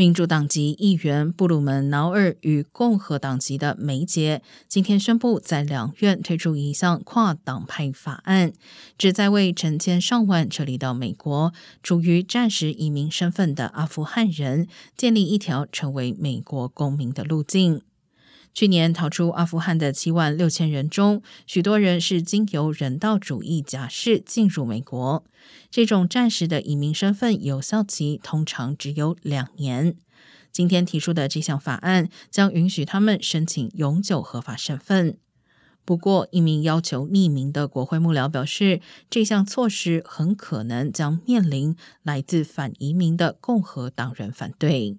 民主党籍议员布鲁门劳尔与共和党籍的梅杰今天宣布，在两院推出一项跨党派法案，旨在为成千上万撤离到美国、处于战时移民身份的阿富汗人建立一条成为美国公民的路径。去年逃出阿富汗的七万六千人中，许多人是经由人道主义假释进入美国。这种暂时的移民身份有效期通常只有两年。今天提出的这项法案将允许他们申请永久合法身份。不过，一名要求匿名的国会幕僚表示，这项措施很可能将面临来自反移民的共和党人反对。